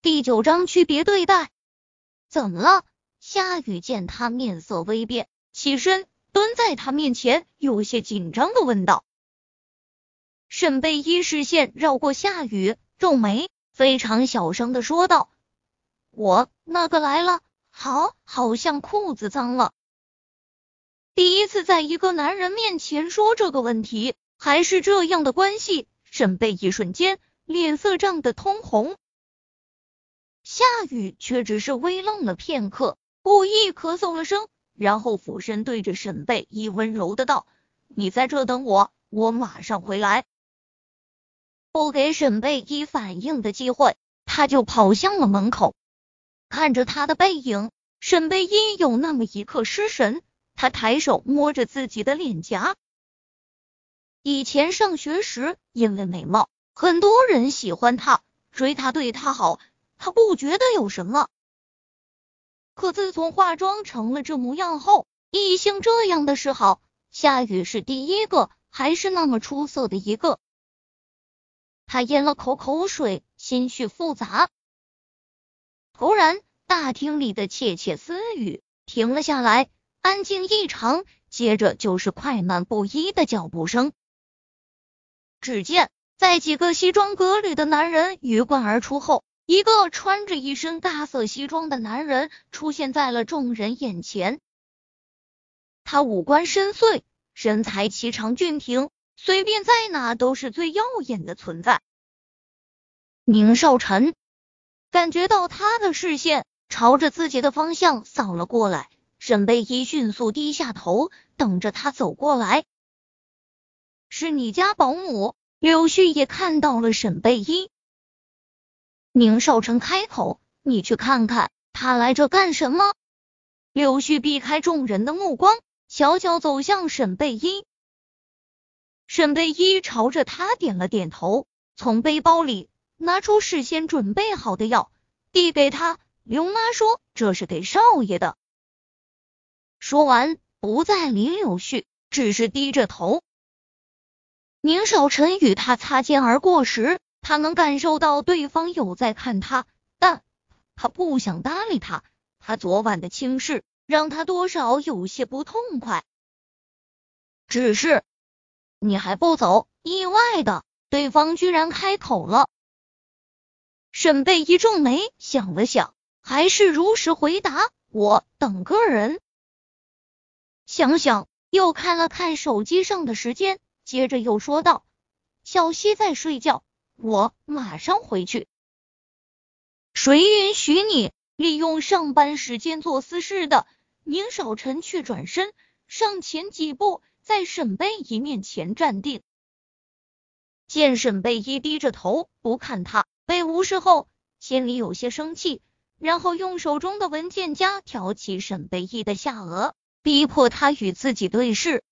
第九章区别对待。怎么了？夏雨见他面色微变，起身蹲在他面前，有些紧张的问道。沈贝依视线绕过夏雨，皱眉，非常小声的说道：“我那个来了，好，好像裤子脏了。”第一次在一个男人面前说这个问题，还是这样的关系，沈贝一瞬间脸色涨得通红。夏雨却只是微愣了片刻，故意咳嗽了声，然后俯身对着沈贝依温柔的道：“你在这等我，我马上回来。”不给沈贝依反应的机会，他就跑向了门口。看着他的背影，沈贝依有那么一刻失神。他抬手摸着自己的脸颊。以前上学时，因为美貌，很多人喜欢他，追他，对他好，不觉得有什么。可自从化妆成了这模样后，异性这样的示好，夏雨是第一个，还是那么出色的一个。他咽了口口水，心绪复杂。突然，大厅里的窃窃私语停了下来，安静异常。接着就是快慢不一的脚步声。只见在几个西装革履的男人鱼贯而出后，一个穿着一身大色西装的男人出现在了众人眼前。他五官深邃，身材颀长俊挺。随便在哪都是最耀眼的存在。宁少臣感觉到他的视线朝着自己的方向扫了过来，沈贝依迅速低下头，等着他走过来。是你家保姆？柳絮也看到了沈贝依。宁少臣开口：“你去看看他来这干什么？”柳絮避开众人的目光，悄悄走向沈贝依。沈贝依朝着他点了点头，从背包里拿出事先准备好的药，递给他。刘妈说这是给少爷的。说完，不再理柳絮，只是低着头。宁少臣与他擦肩而过时，他能感受到对方有在看他，但他不想搭理他。他昨晚的轻视让他多少有些不痛快，只是。你还不走？意外的，对方居然开口了。沈贝一皱眉，想了想，还是如实回答：“我等个人。”想想，又看了看手机上的时间，接着又说道：“小西在睡觉，我马上回去。”谁允许你利用上班时间做私事的？宁少臣却转身上前几步。在沈贝一面前站定，见沈贝一低着头不看他，被无视后，心里有些生气，然后用手中的文件夹挑起沈贝一的下颚，逼迫他与自己对视。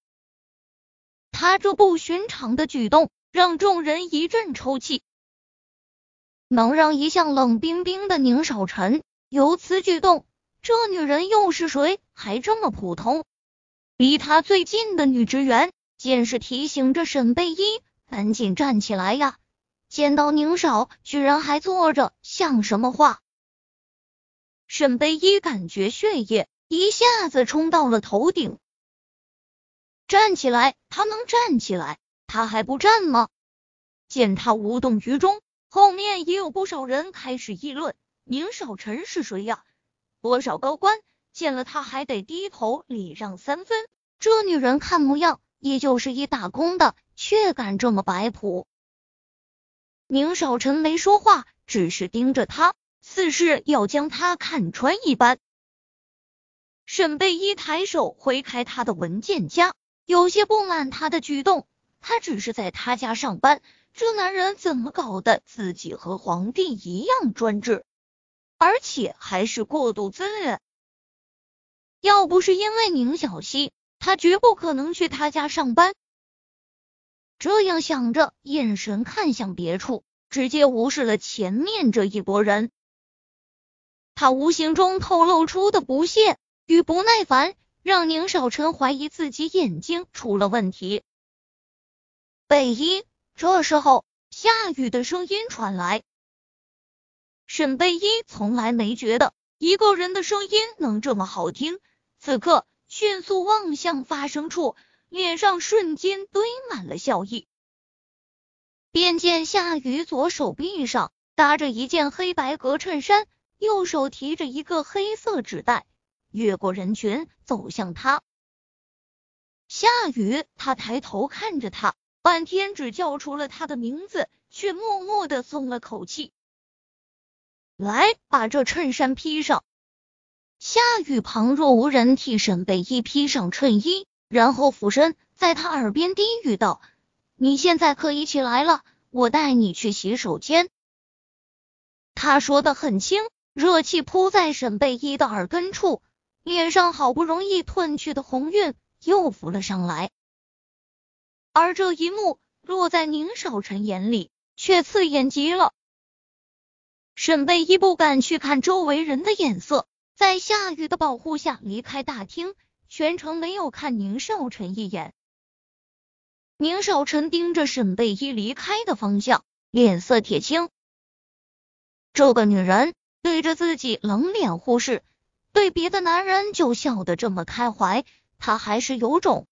他这不寻常的举动让众人一阵抽泣，能让一向冷冰冰的宁少臣有此举动，这女人又是谁？还这么普通？离他最近的女职员见势提醒着沈贝依赶紧站起来呀！见到宁少居然还坐着，像什么话？沈贝依感觉血液一下子冲到了头顶，站起来，他能站起来，他还不站吗？见他无动于衷，后面也有不少人开始议论：宁少臣是谁呀？多少高官？见了他还得低头礼让三分，这女人看模样也就是一打工的，却敢这么摆谱。宁少臣没说话，只是盯着他，似是要将他看穿一般。沈贝依抬手挥开他的文件夹，有些不满他的举动。他只是在他家上班，这男人怎么搞的？自己和皇帝一样专制，而且还是过度自恋。要不是因为宁小溪，他绝不可能去他家上班。这样想着，眼神看向别处，直接无视了前面这一拨人。他无形中透露出的不屑与不耐烦，让宁少臣怀疑自己眼睛出了问题。北一，这时候夏雨的声音传来。沈贝依从来没觉得一个人的声音能这么好听，此刻迅速望向发声处，脸上瞬间堆满了笑意。便见夏雨左手臂上搭着一件黑白格衬衫，右手提着一个黑色纸袋，越过人群走向他。夏雨，他抬头看着他，半天只叫出了他的名字，却默默的松了口气。来，把这衬衫披上。夏雨旁若无人替沈贝依披上衬衣，然后俯身在他耳边低语道：“你现在可以起来了，我带你去洗手间。”他说的很轻，热气扑在沈贝依的耳根处，脸上好不容易褪去的红晕。又浮了上来，而这一幕落在宁少臣眼里，却刺眼极了。沈贝依不敢去看周围人的眼色，在夏雨的保护下离开大厅，全程没有看宁少臣一眼。宁少臣盯着沈贝依离开的方向，脸色铁青。这个女人对着自己冷脸忽视，对别的男人就笑得这么开怀。他还是有种